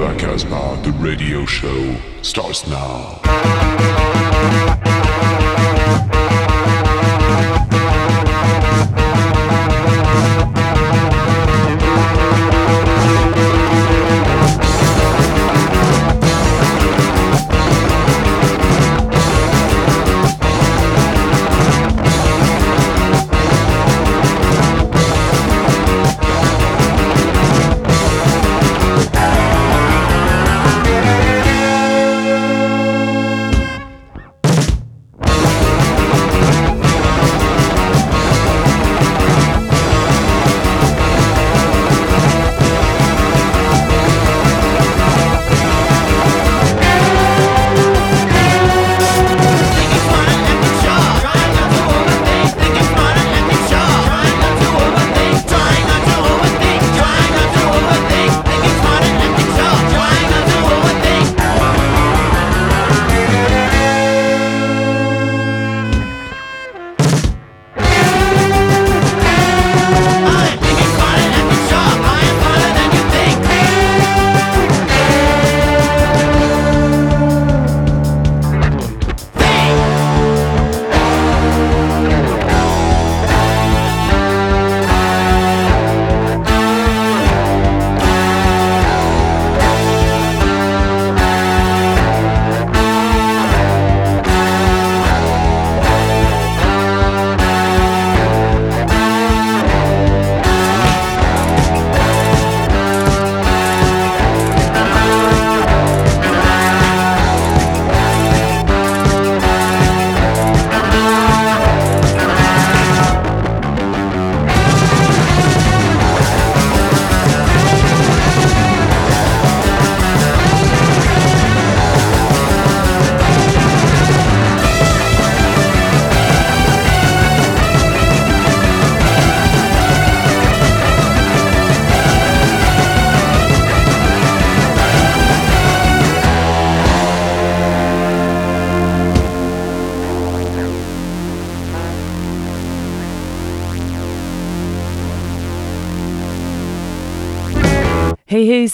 La Casbah, the radio show, starts now.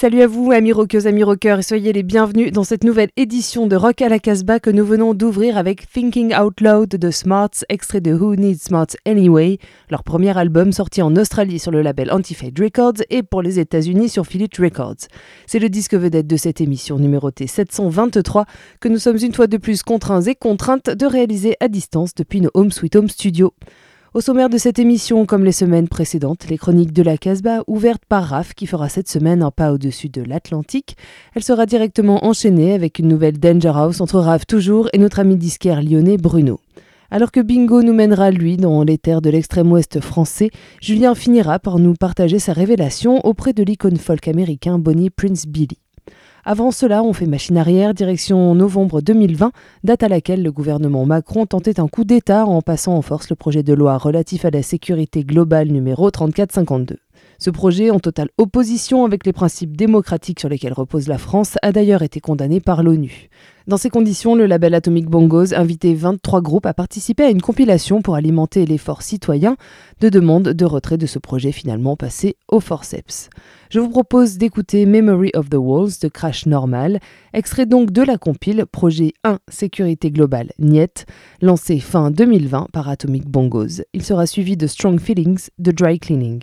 Salut à vous, amis rockeuses, amis rockeurs, et soyez les bienvenus dans cette nouvelle édition de Rock à la Casbah que nous venons d'ouvrir avec Thinking Out Loud de Smarts, extrait de Who Needs Smarts Anyway, leur premier album sorti en Australie sur le label Anti-Fade Records et pour les États-Unis sur Philips Records. C'est le disque vedette de cette émission numérotée 723 que nous sommes une fois de plus contraints et contraintes de réaliser à distance depuis nos Home Sweet Home Studios. Au sommaire de cette émission, comme les semaines précédentes, les chroniques de la Casbah, ouvertes par Raph, qui fera cette semaine un pas au-dessus de l'Atlantique. Elle sera directement enchaînée avec une nouvelle Danger House entre Raph toujours et notre ami disquaire lyonnais Bruno. Alors que Bingo nous mènera, lui, dans les terres de l'extrême ouest français, Julien finira par nous partager sa révélation auprès de l'icône folk américain Bonnie Prince Billy. Avant cela, on fait machine arrière, direction novembre 2020, date à laquelle le gouvernement Macron tentait un coup d'État en passant en force le projet de loi relatif à la sécurité globale numéro 3452. Ce projet, en totale opposition avec les principes démocratiques sur lesquels repose la France, a d'ailleurs été condamné par l'ONU. Dans ces conditions, le label Atomic Bongos invitait 23 groupes à participer à une compilation pour alimenter l'effort citoyen de demande de retrait de ce projet finalement passé au forceps. Je vous propose d'écouter Memory of the Walls de Crash Normal, extrait donc de la compile Projet 1 Sécurité Globale Niet, lancé fin 2020 par Atomic Bongos. Il sera suivi de Strong Feelings de Dry Cleaning.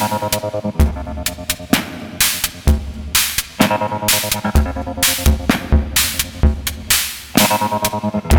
Thank you.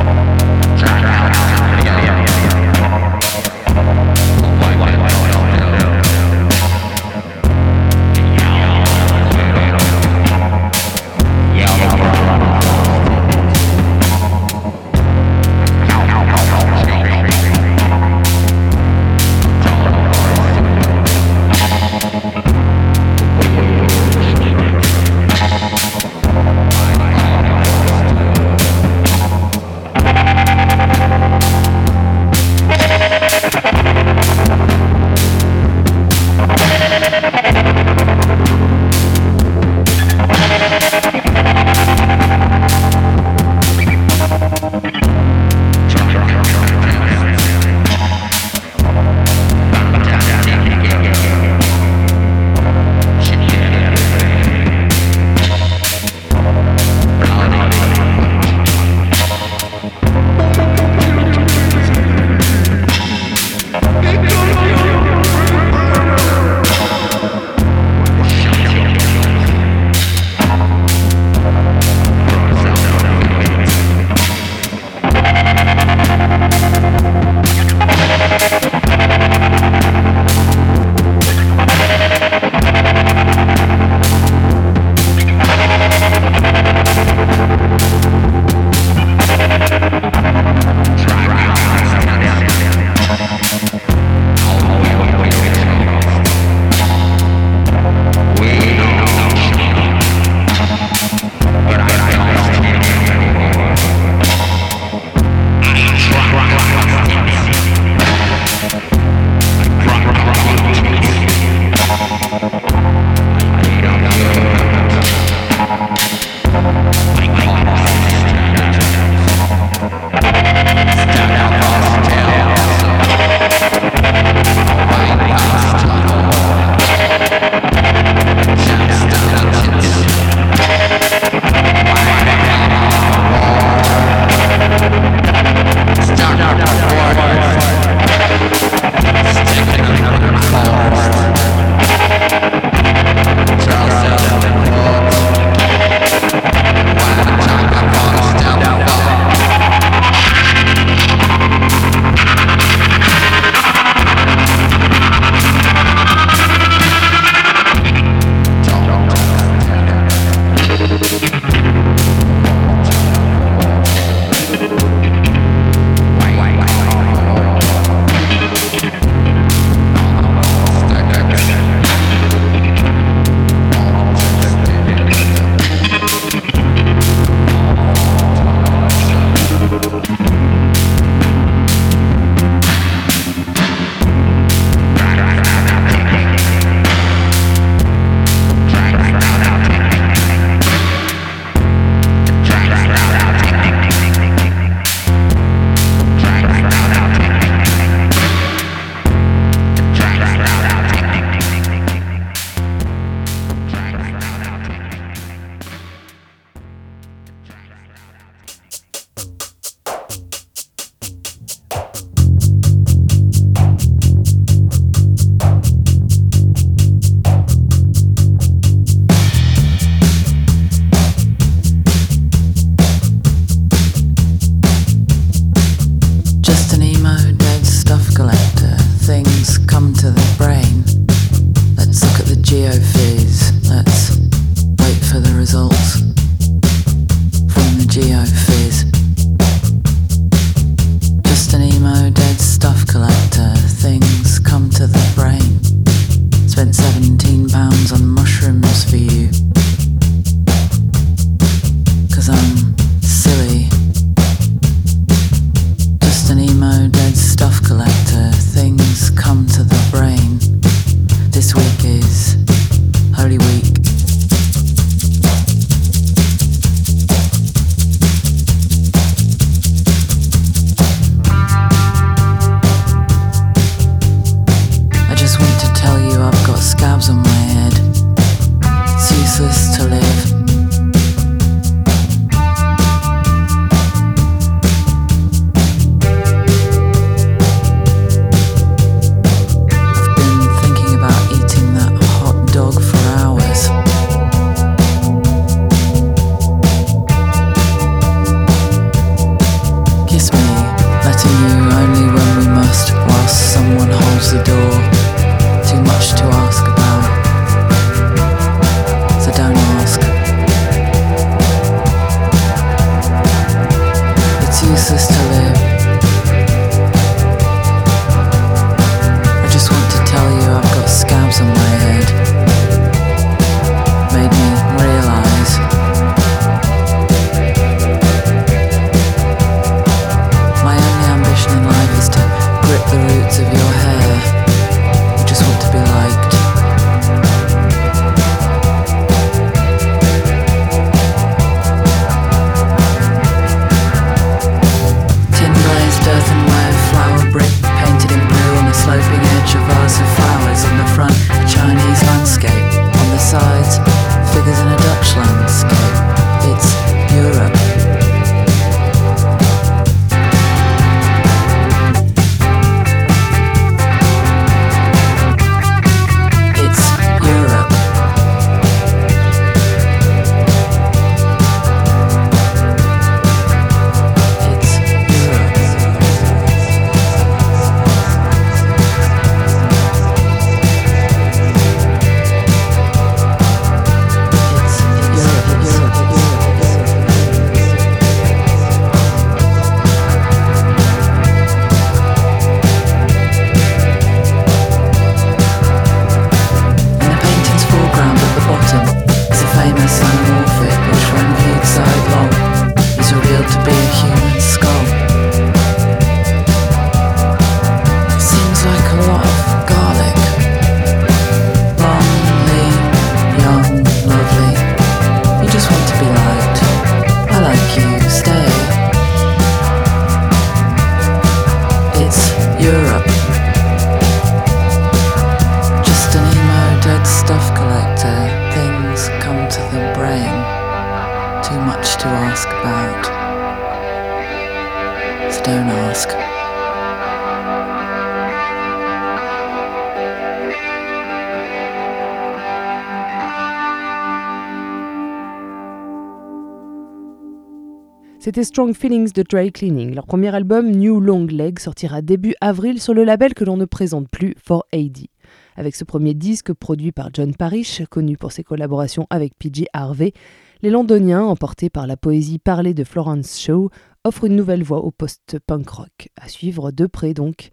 Strong Feelings de Dry Cleaning. Leur premier album, New Long Leg, sortira début avril sur le label que l'on ne présente plus, For AD. Avec ce premier disque produit par John Parrish, connu pour ses collaborations avec PJ Harvey, les Londoniens, emportés par la poésie parlée de Florence Shaw, offrent une nouvelle voix au post-punk rock. À suivre de près donc.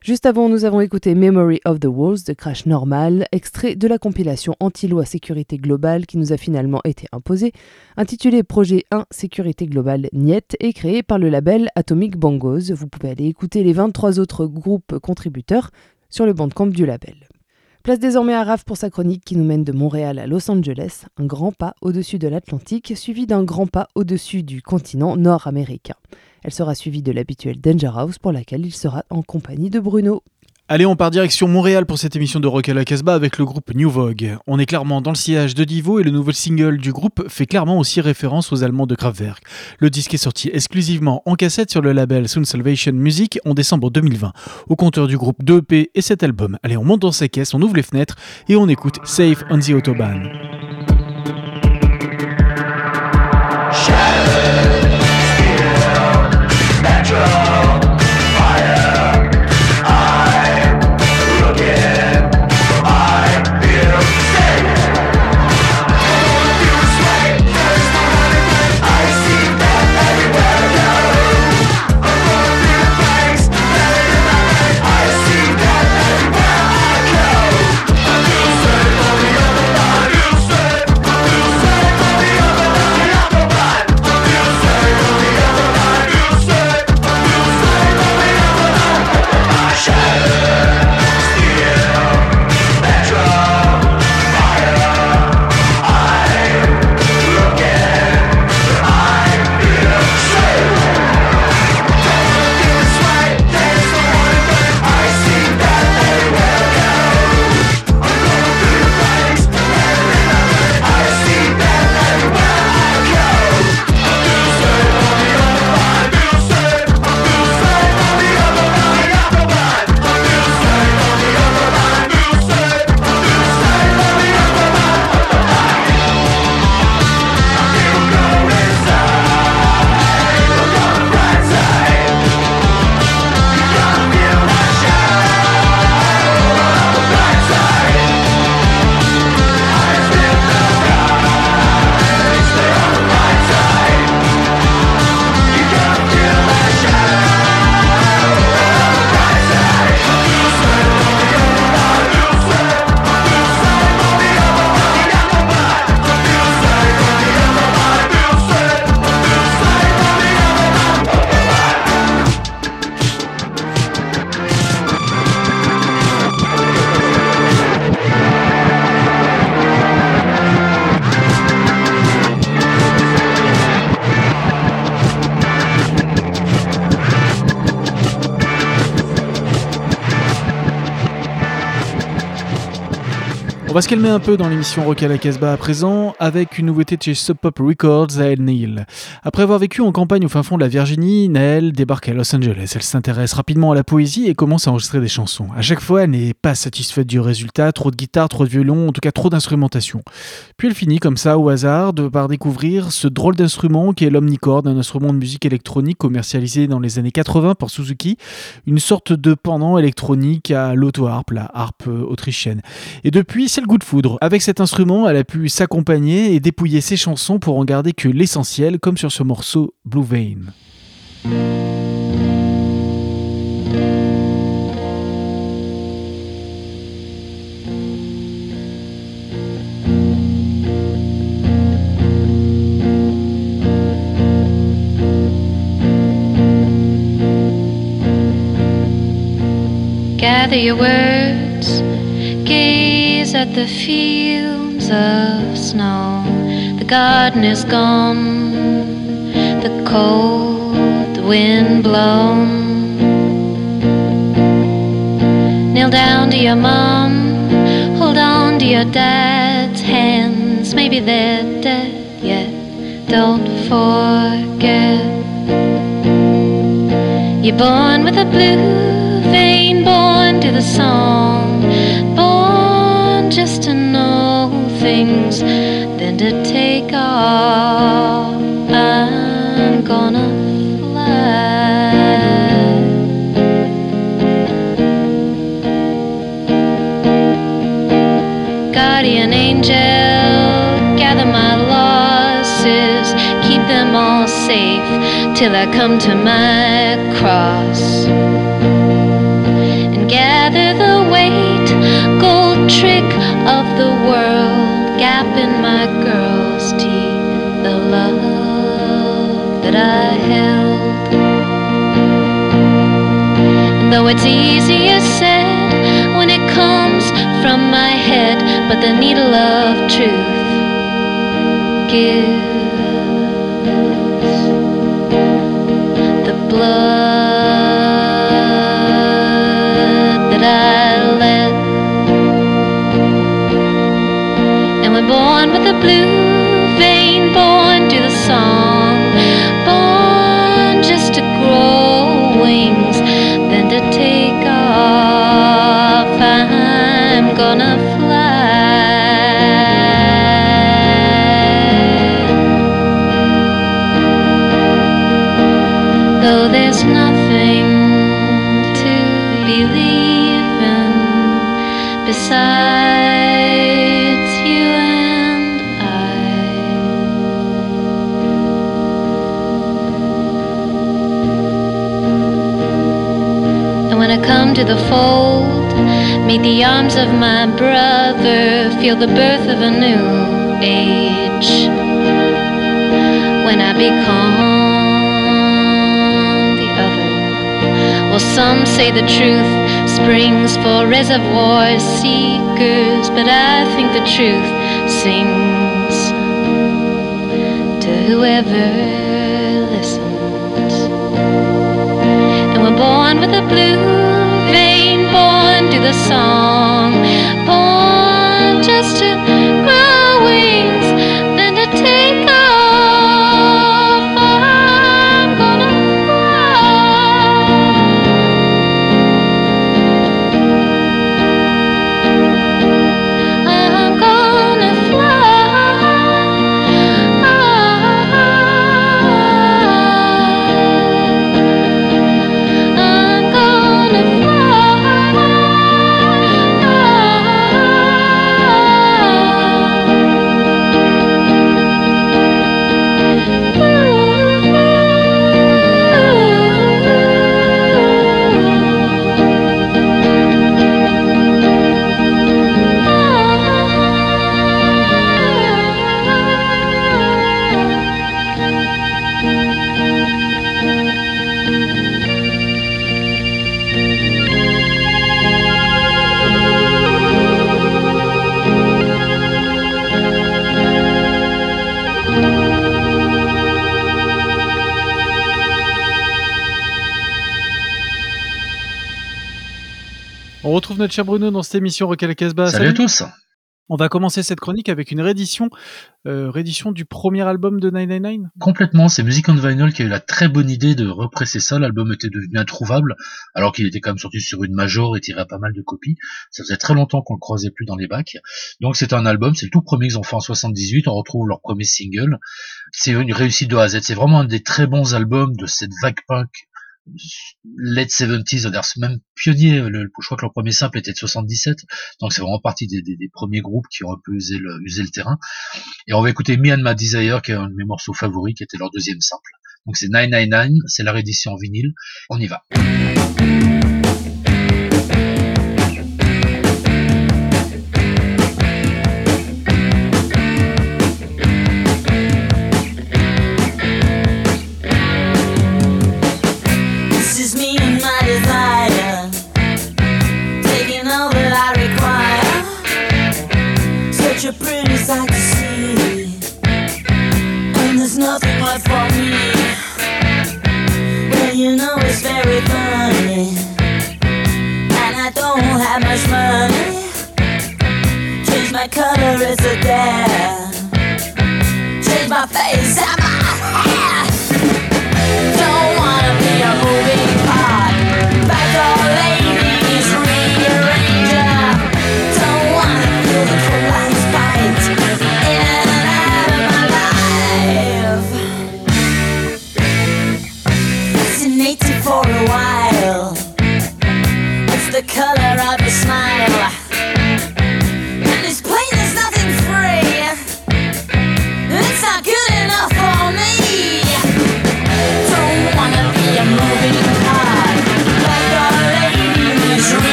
Juste avant, nous avons écouté Memory of the Walls de Crash Normal, extrait de la compilation Anti-loi sécurité globale qui nous a finalement été imposée, intitulé Projet 1 sécurité globale Niet et créé par le label Atomic Bongos. Vous pouvez aller écouter les 23 autres groupes contributeurs sur le bandcamp du label. Place désormais à Raph pour sa chronique qui nous mène de Montréal à Los Angeles, un grand pas au-dessus de l'Atlantique, suivi d'un grand pas au-dessus du continent nord-américain. Elle sera suivie de l'habituel Danger House pour laquelle il sera en compagnie de Bruno. Allez, on part direction Montréal pour cette émission de Rock à la Casbah avec le groupe New Vogue. On est clairement dans le sillage de Divo et le nouvel single du groupe fait clairement aussi référence aux Allemands de Kraftwerk. Le disque est sorti exclusivement en cassette sur le label Sound Salvation Music en décembre 2020. Au compteur du groupe 2 EP et cet album. Allez, on monte dans sa caisse, on ouvre les fenêtres et on écoute Safe on the Autobahn. Va se calmer un peu dans l'émission Rock à la Casbah à présent avec une nouveauté chez Sub Pop Records à El Neil. Après avoir vécu en campagne au fin fond de la Virginie, Naël débarque à Los Angeles. Elle s'intéresse rapidement à la poésie et commence à enregistrer des chansons. À chaque fois, elle n'est pas satisfaite du résultat, trop de guitare, trop de violon, en tout cas trop d'instrumentation. Puis elle finit comme ça au hasard de par découvrir ce drôle d'instrument qui est l'omnicord, un instrument de musique électronique commercialisé dans les années 80 par Suzuki, une sorte de pendant électronique à l'auto-harpe, la harpe autrichienne. Et depuis, c'est le goût de foudre. Avec cet instrument, elle a pu s'accompagner et dépouiller ses chansons pour en garder que l'essentiel, comme sur ce morceau Blue Vein. Gather your words, gaze at the fields of snow. The garden is gone, the cold wind blown. Kneel down to your mom, hold on to your dad's hands. Maybe they're dead yet, don't forget. You're born with a blue vein, born to the song, born just to know things, then to take off. I'm till I come to my cross and gather the weight, gold trick of the world, gap in my girl's teeth, the love that I held. And though it's easier said when it comes from my head, but the needle of truth gives And when I come to the fold, meet the arms of my brother, feel the birth of a new age. When I become the other, well, some say the truth springs for reservoir seekers, but I think the truth sings to whoever listens. And we're born with a blue the song, retrouve notre cher Bruno dans cette émission Rock à la Casbah. Salut à tous On va commencer cette chronique avec une réédition, euh, réédition du premier album de 999 Complètement, c'est Music on Vinyl qui a eu la très bonne idée de represser ça. L'album était devenu introuvable, alors qu'il était quand même sorti sur une major et tirait pas mal de copies. Ça faisait très longtemps qu'on le croisait plus dans les bacs. Donc c'est un album, c'est le tout premier qu'ils ont fait en 78. On retrouve leur premier single. C'est une réussite de A à Z. C'est vraiment un des très bons albums de cette vague punk late 70s, c'est-à-dire même pionnier. Je crois que leur premier simple était de 77, donc c'est vraiment partie des, premiers groupes qui ont un peu usé le, usé le terrain. Et on va écouter Me and My Desire, qui est un de mes morceaux favoris, qui était leur deuxième simple. Donc c'est 999, c'est la réédition en vinyle. On y va.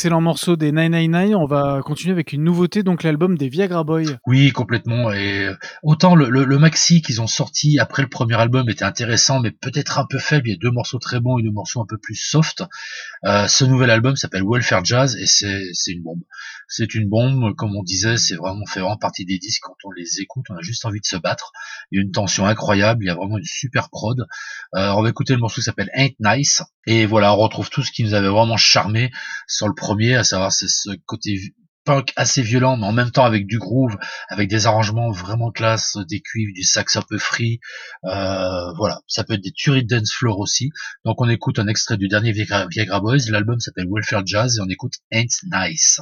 Excellent morceau des 999, on va continuer avec une nouveauté, donc l'album des Viagra Boys. Oui, complètement. Et euh, autant le, maxi qu'ils ont sorti après le premier album était intéressant, mais peut-être un peu faible. Il y a deux morceaux très bons et deux morceaux un peu plus soft. Euh, ce nouvel album s'appelle Welfare Jazz et c'est une bombe. C'est une bombe, comme on disait, c'est vraiment fait vraiment partie des disques. Quand on les écoute, on a juste envie de se battre. Il y a une tension incroyable, il y a vraiment une super prod. Euh, on va écouter le morceau qui s'appelle Ain't Nice. Et voilà, on retrouve tout ce qui nous avait vraiment charmé sur le premier, à savoir c'est ce côté punk assez violent, mais en même temps avec du groove, avec des arrangements vraiment classe, des cuivres, du sax un peu free. Euh, voilà, ça peut être des tueries dance floor aussi. Donc on écoute un extrait du dernier Viagra, Viagra Boys. L'album s'appelle Welfare Jazz et on écoute Ain't Nice.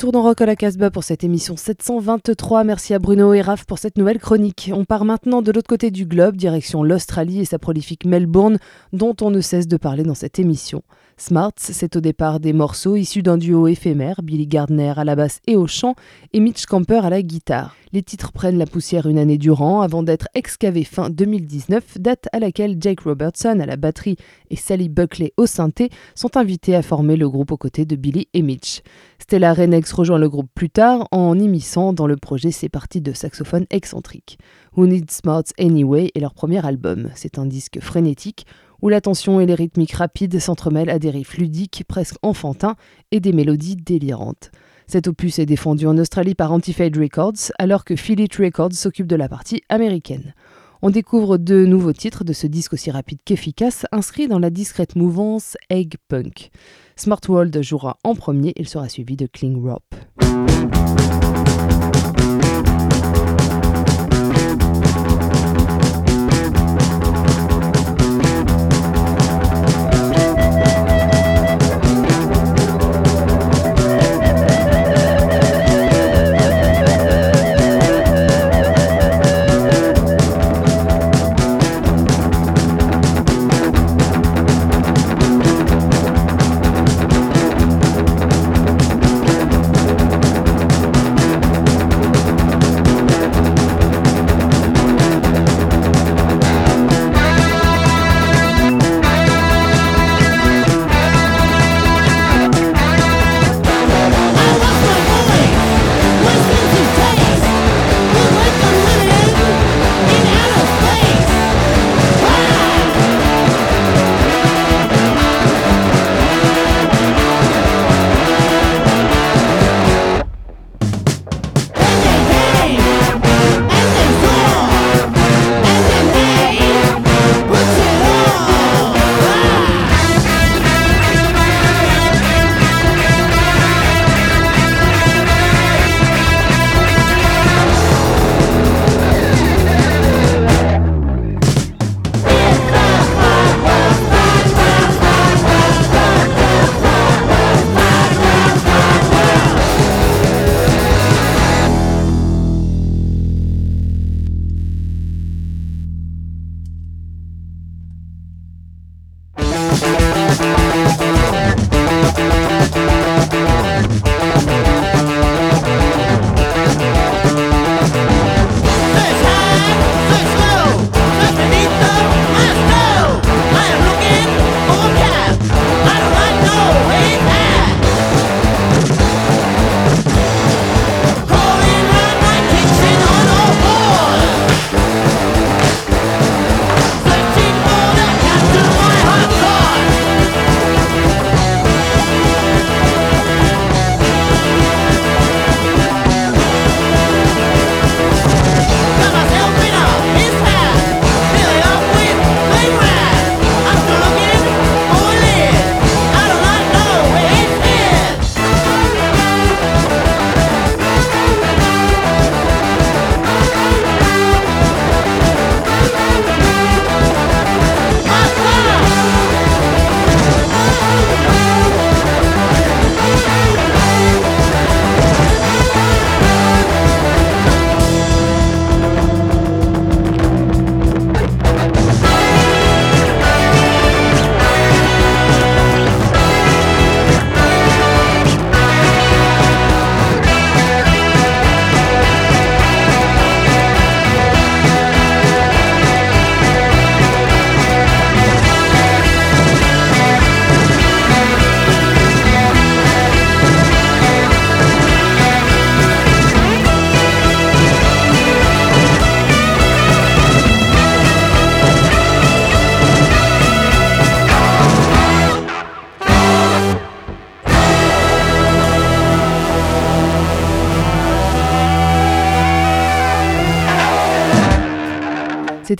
Retour dans Rock à Casbah pour cette émission 723. Merci à Bruno et Raph pour cette nouvelle chronique. On part maintenant de l'autre côté du globe, direction l'Australie et sa prolifique Melbourne, dont on ne cesse de parler dans cette émission. Smarts, c'est au départ des morceaux issus d'un duo éphémère, Billy Gardner à la basse et au chant, et Mitch Camper à la guitare. Les titres prennent la poussière une année durant avant d'être excavés fin 2019, date à laquelle Jake Robertson à la batterie et Sally Buckley au synthé sont invités à former le groupe aux côtés de Billy et Mitch. Stella Renex rejoint le groupe plus tard en immisçant dans le projet ses parties de saxophone excentrique. Who Needs Smarts Anyway est leur premier album. C'est un disque frénétique où la tension et les rythmiques rapides s'entremêlent à des riffs ludiques presque enfantins et des mélodies délirantes. Cet opus est défendu en Australie par Antifade Records, alors que Philly Records s'occupe de la partie américaine. On découvre de nouveaux titres de ce disque aussi rapide qu'efficace, inscrit dans la discrète mouvance Egg Punk. Smart World jouera en premier, il sera suivi de Kling Rope.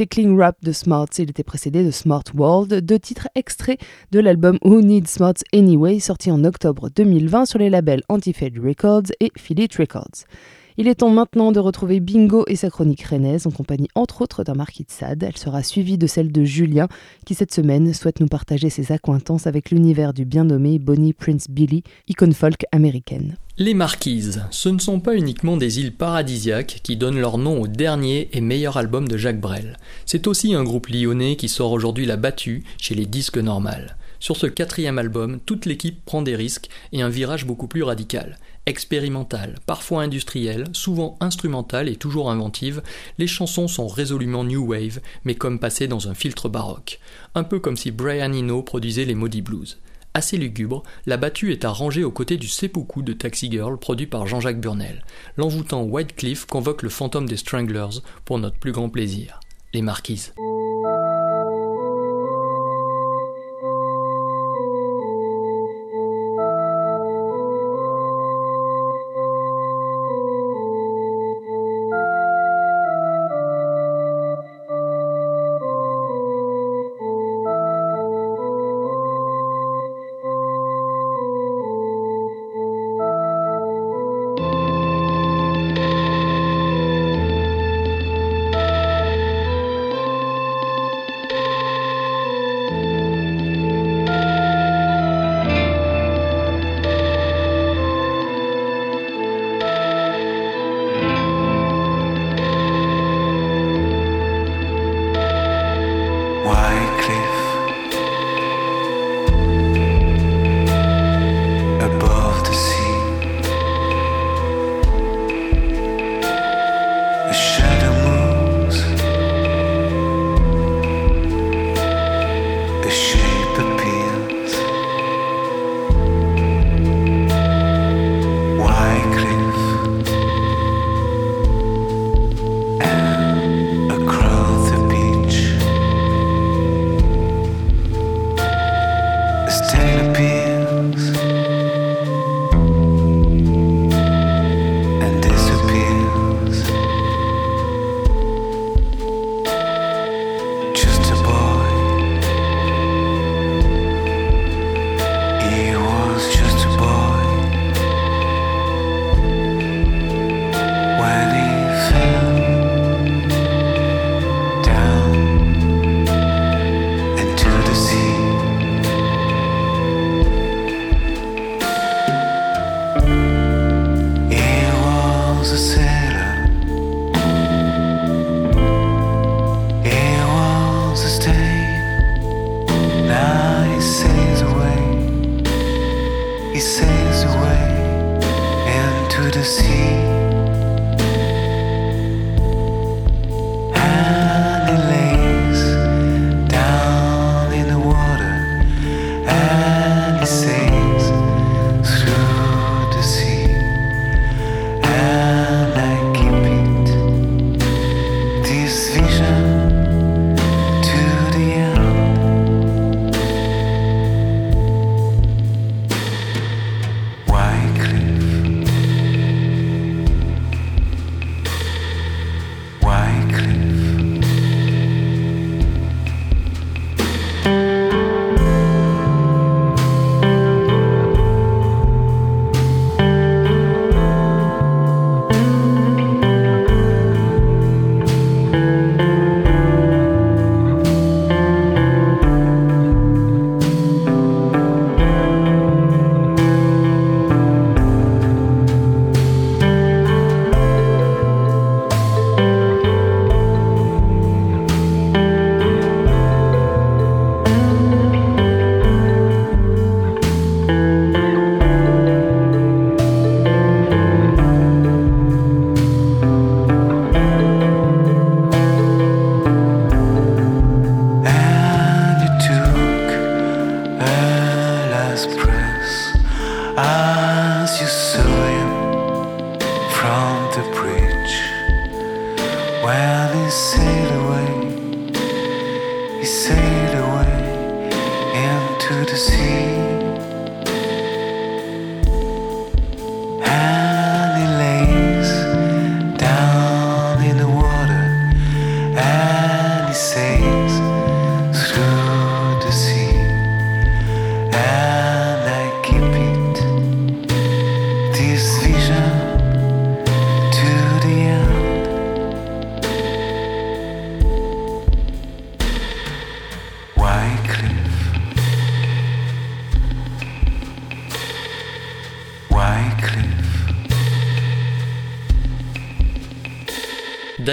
C'était Clean Rap de Smarts, il était précédé de Smart World, deux titres extraits de l'album Who Needs Smarts Anyway, sorti en octobre 2020 sur les labels Anti-Fade Records et Philly Records. Il est temps maintenant de retrouver Bingo et sa chronique rennaise en compagnie entre autres d'un Marquis de Sade. Elle sera suivie de celle de Julien qui cette semaine souhaite nous partager ses accointances avec l'univers du bien nommé Bonnie Prince Billy, icône folk américaine. Les Marquises, ce ne sont pas uniquement des îles paradisiaques qui donnent leur nom au dernier et meilleur album de Jacques Brel. C'est aussi un groupe lyonnais qui sort aujourd'hui la battue chez les disques normales. Sur ce quatrième album, toute l'équipe prend des risques et un virage beaucoup plus radical. Expérimentale, parfois industrielle, souvent instrumentale et toujours inventive, les chansons sont résolument new wave, mais comme passées dans un filtre baroque. Un peu comme si Brian Eno produisait les Maudits Blues. Assez lugubre, la battue est à ranger aux côtés du Seppuku de Taxi Girl produit par Jean-Jacques Burnel. L'envoûtant White Cliff convoque le fantôme des Stranglers pour notre plus grand plaisir. Les Marquises.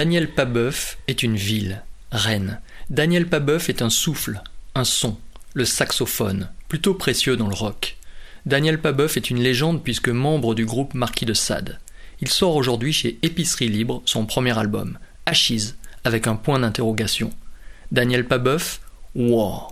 Daniel Pabeuf est une ville, Rennes. Daniel Pabeuf est un souffle, un son, le saxophone, plutôt précieux dans le rock. Daniel Pabeuf est une légende puisque membre du groupe Marquis de Sade. Il sort aujourd'hui chez Épicerie Libre son premier album, Achise, avec un point d'interrogation. Daniel Pabeuf, wow.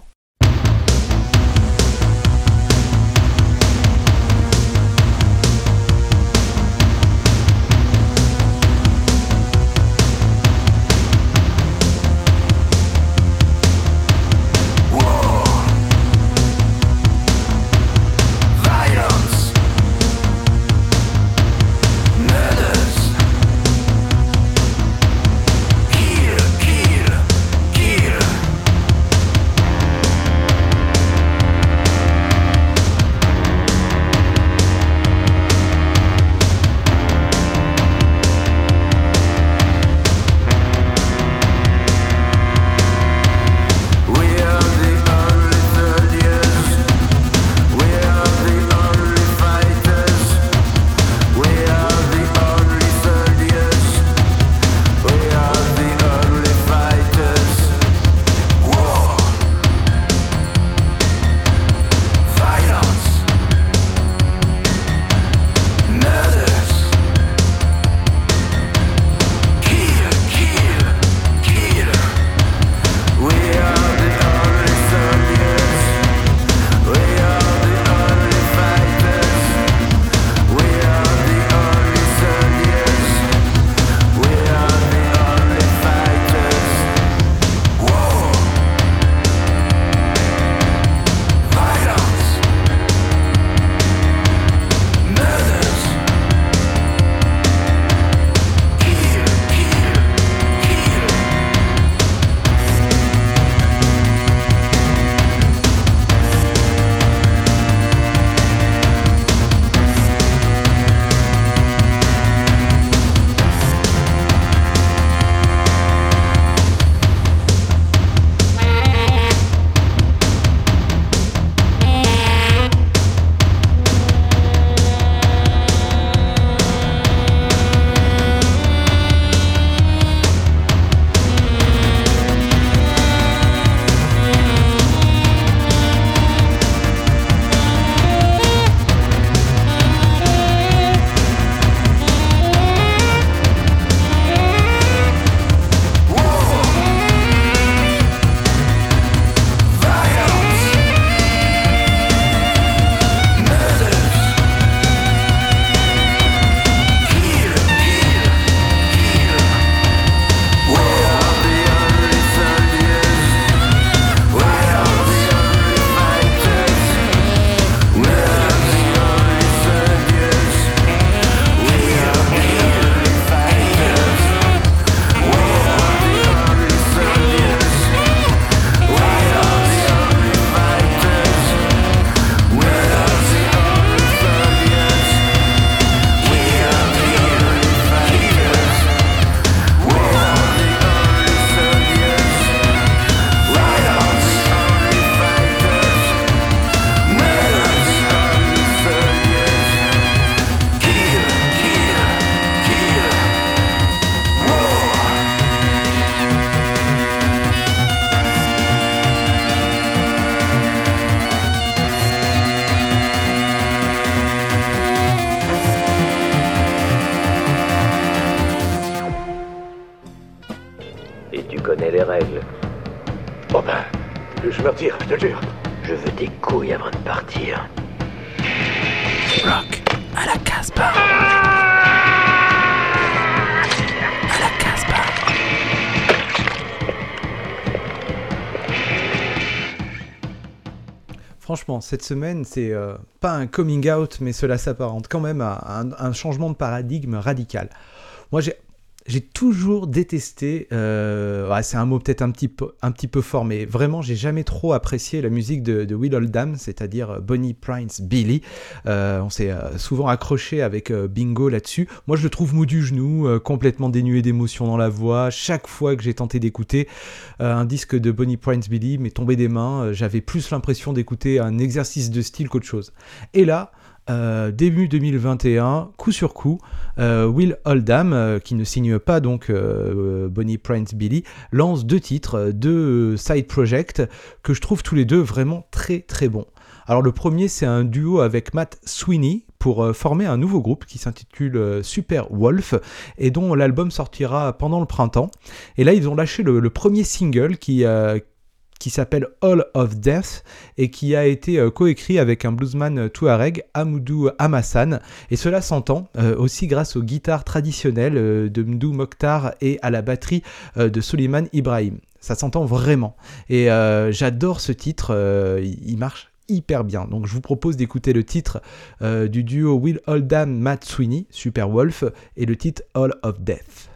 Cette semaine, c'est euh, pas un coming out, mais cela s'apparente quand même à un, un changement de paradigme radical. Moi, j'ai j'ai toujours détesté, euh, c'est un mot peut-être un, petit peu, un petit peu fort, mais vraiment, j'ai jamais trop apprécié la musique de, Will Oldham, c'est-à-dire Bonnie Prince Billy. Euh, on s'est euh, souvent accroché avec euh, Bingo là-dessus. Moi, je le trouve mou du genou, euh, complètement dénué d'émotion dans la voix. Chaque fois que j'ai tenté d'écouter euh, un disque de Bonnie Prince Billy m'est tombé des mains. Euh, J'avais plus l'impression d'écouter un exercice de style qu'autre chose. Et là, euh, début 2021, coup sur coup, euh, Will Oldham, euh, qui ne signe pas donc Bonnie Prince Billy, lance deux titres, deux side projects que je trouve tous les deux vraiment très très bons. Alors le premier c'est un duo avec Matt Sweeney pour former un nouveau groupe qui s'intitule Super Wolf et dont l'album sortira pendant le printemps. Et là ils ont lâché le, le premier single qui, qui s'appelle All of Death et qui a été euh, coécrit avec un bluesman touareg, Amoudou Amassan. Et cela s'entend euh, aussi grâce aux guitares traditionnelles euh, de Mdou Mokhtar et à la batterie euh, de Soliman Ibrahim. Ça s'entend vraiment. Et euh, j'adore ce titre, euh, il marche hyper bien. Donc je vous propose d'écouter le titre euh, du duo Will Oldham Matt Sweeney, Super Wolf, et le titre All of Death.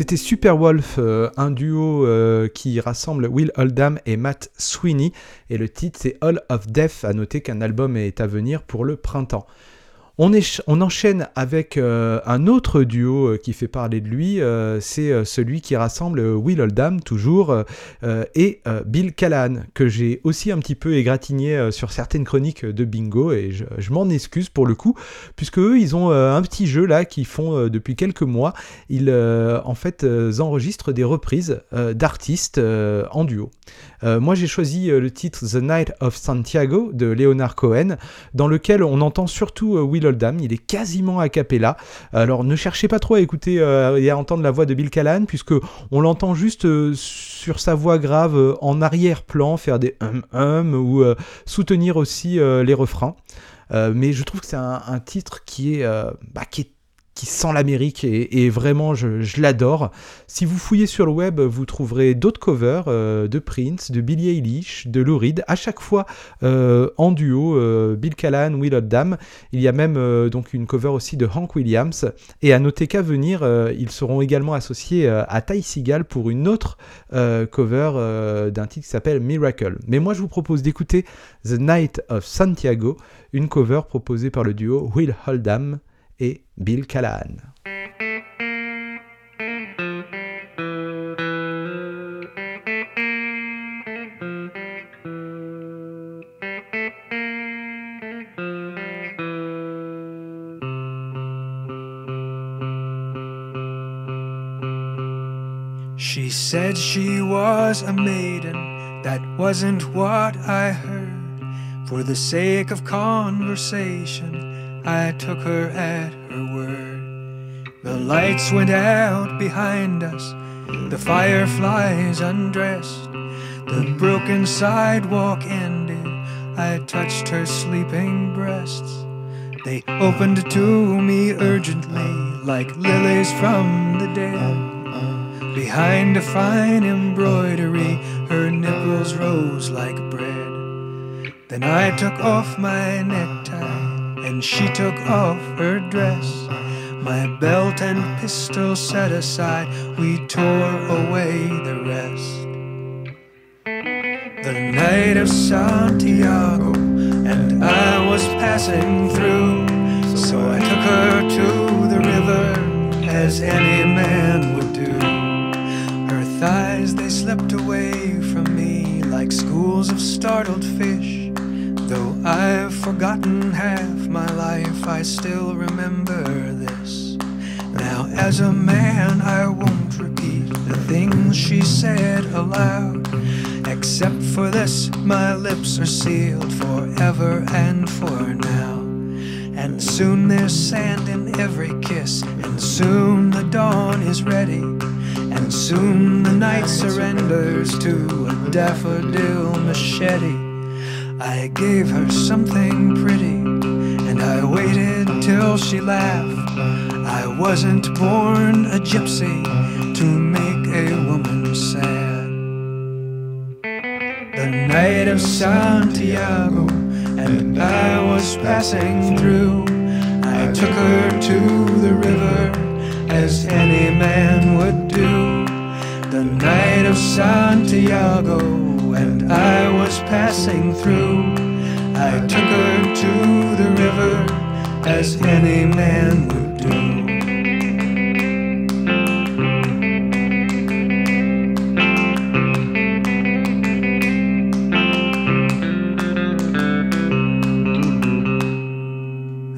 C'était Super Wolf, euh, un duo euh, qui rassemble Will Oldham et Matt Sweeney, et le titre c'est All of Death, à noter qu'un album est à venir pour le printemps. On, enchaîne avec euh, un autre duo euh, qui fait parler de lui, euh, c'est celui qui rassemble Will Oldham, toujours, et Bill Callahan, que j'ai aussi un petit peu égratigné sur certaines chroniques de Bingo, et je, je m'en excuse pour le coup, puisque eux, ils ont un petit jeu là qu'ils font depuis quelques mois. Ils, en fait, enregistrent des reprises d'artistes en duo. Moi, j'ai choisi le titre The Night of Santiago de Leonard Cohen, dans lequel on entend surtout euh, Will. Il est quasiment a cappella. Alors, ne cherchez pas trop à écouter euh, et à entendre la voix de Bill Callahan, puisque on l'entend juste euh, sur sa voix grave euh, en arrière-plan faire des hum hum ou soutenir aussi les refrains. Mais je trouve que c'est un, titre qui est, bah, qui est qui sent l'Amérique et, vraiment je, l'adore. Si vous fouillez sur le web, vous trouverez d'autres covers euh, de Prince, de Billie Eilish, de Lou Reed, à chaque fois euh, en duo, euh, Bill Callahan, Will Oldham. Il y a même donc une cover aussi de Hank Williams. Et à noter qu'à venir, ils seront également associés à Ty Seagal pour une autre cover d'un titre qui s'appelle Miracle. Mais moi, je vous propose d'écouter The Night of Santiago, une cover proposée par le duo Will Oldham et Bill Callahan. She said she was a maiden, that wasn't what I heard. For the sake of conversation, I took her at her word. The lights went out behind us, the fireflies undressed, the broken sidewalk ended. I touched her sleeping breasts. They opened to me urgently, like lilies from the dead. Behind a fine embroidery, her nipples rose like bread. Then I took off my necktie, she took off her dress. My belt and pistol set aside, we tore away the rest. The night of Santiago, and I was passing through. So I took her to the river, as any man would do. Her thighs, they slipped away from me like schools of startled fish. Though I've forgotten half my life, I still remember this. Now, as a man, I won't repeat the things she said aloud. Except for this, my lips are sealed forever and for now. And soon there's sand in every kiss, and soon the dawn is ready. And soon the night surrenders to a daffodil machete. I gave her something she laughed. I wasn't born a gypsy to make a woman sad. The night of Santiago, and I was passing through. I took her to the river, as any man would do. The night of Santiago, and I was passing through. I took her to the river, as any man would do.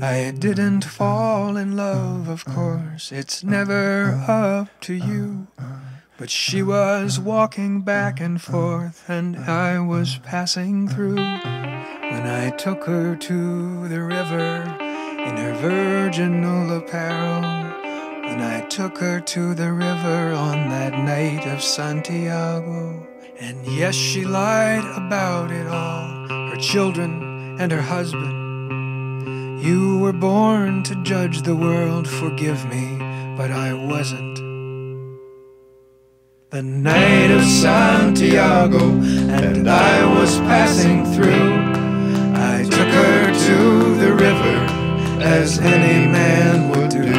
I didn't fall in love, of course, it's never up to you. But she was walking back and forth, and I was passing through. When I took her to the river in her virginal apparel, when I took her to the river on that night of Santiago. And yes, she lied about it all her children and her husband. You were born to judge the world, forgive me, but I wasn't. The night of Santiago, and I was passing through. I took her to the river, as any man would do.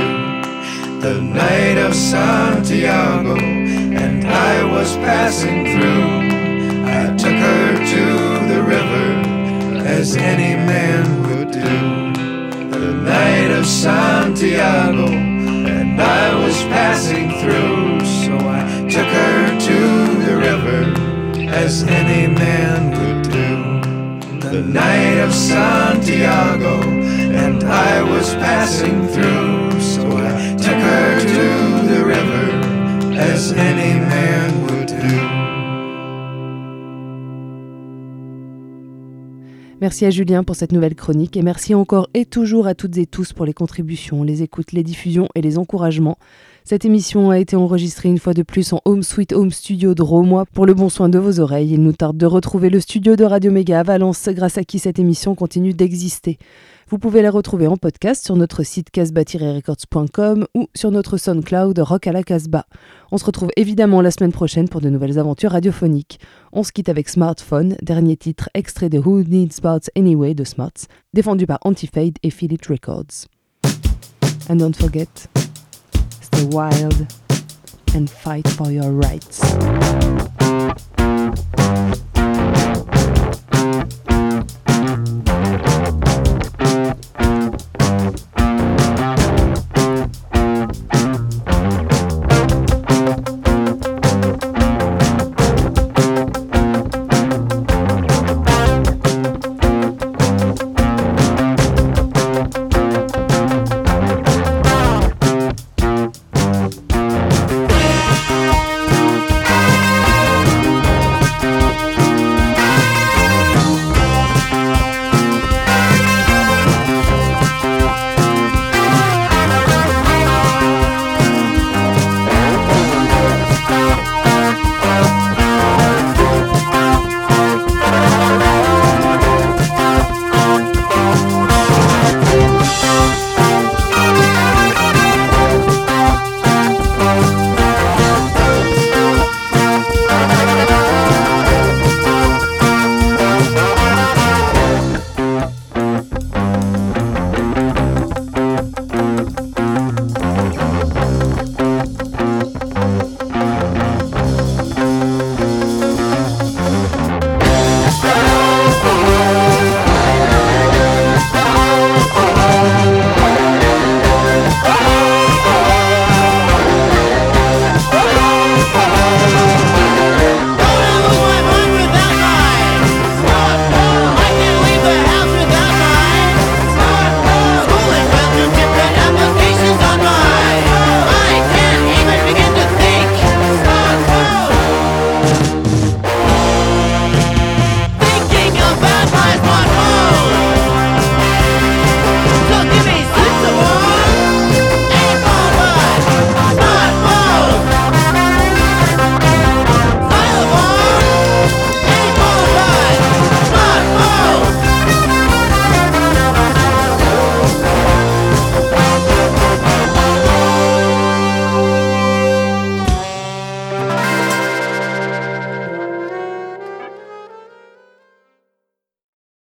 The night of Santiago, and I was passing through. I took her to the river, as any man would do. The night of Santiago, and I was passing through, so I took her to the river, as any man would do. The night of Santiago, and I was passing through, so I took her to the river, as any man would do. Merci à Julien pour cette nouvelle chronique et merci encore et toujours à toutes et tous pour les contributions, les écoutes, les diffusions et les encouragements. Cette émission a été enregistrée une fois de plus en Home Sweet Home Studio de pour le bon soin de vos oreilles. Il nous tarde de retrouver le studio de Radio Méga à Valence grâce à qui cette émission continue d'exister. Vous pouvez la retrouver en podcast sur notre site casbah-records.com ou sur notre SoundCloud Rock à la Casbah. On se retrouve évidemment la semaine prochaine pour de nouvelles aventures radiophoniques. On se quitte avec Smartphone, dernier titre extrait de Who Needs Smarts Anyway de Smarts, défendu par Antifade et Philips Records. And don't forget, stay wild and fight for your rights.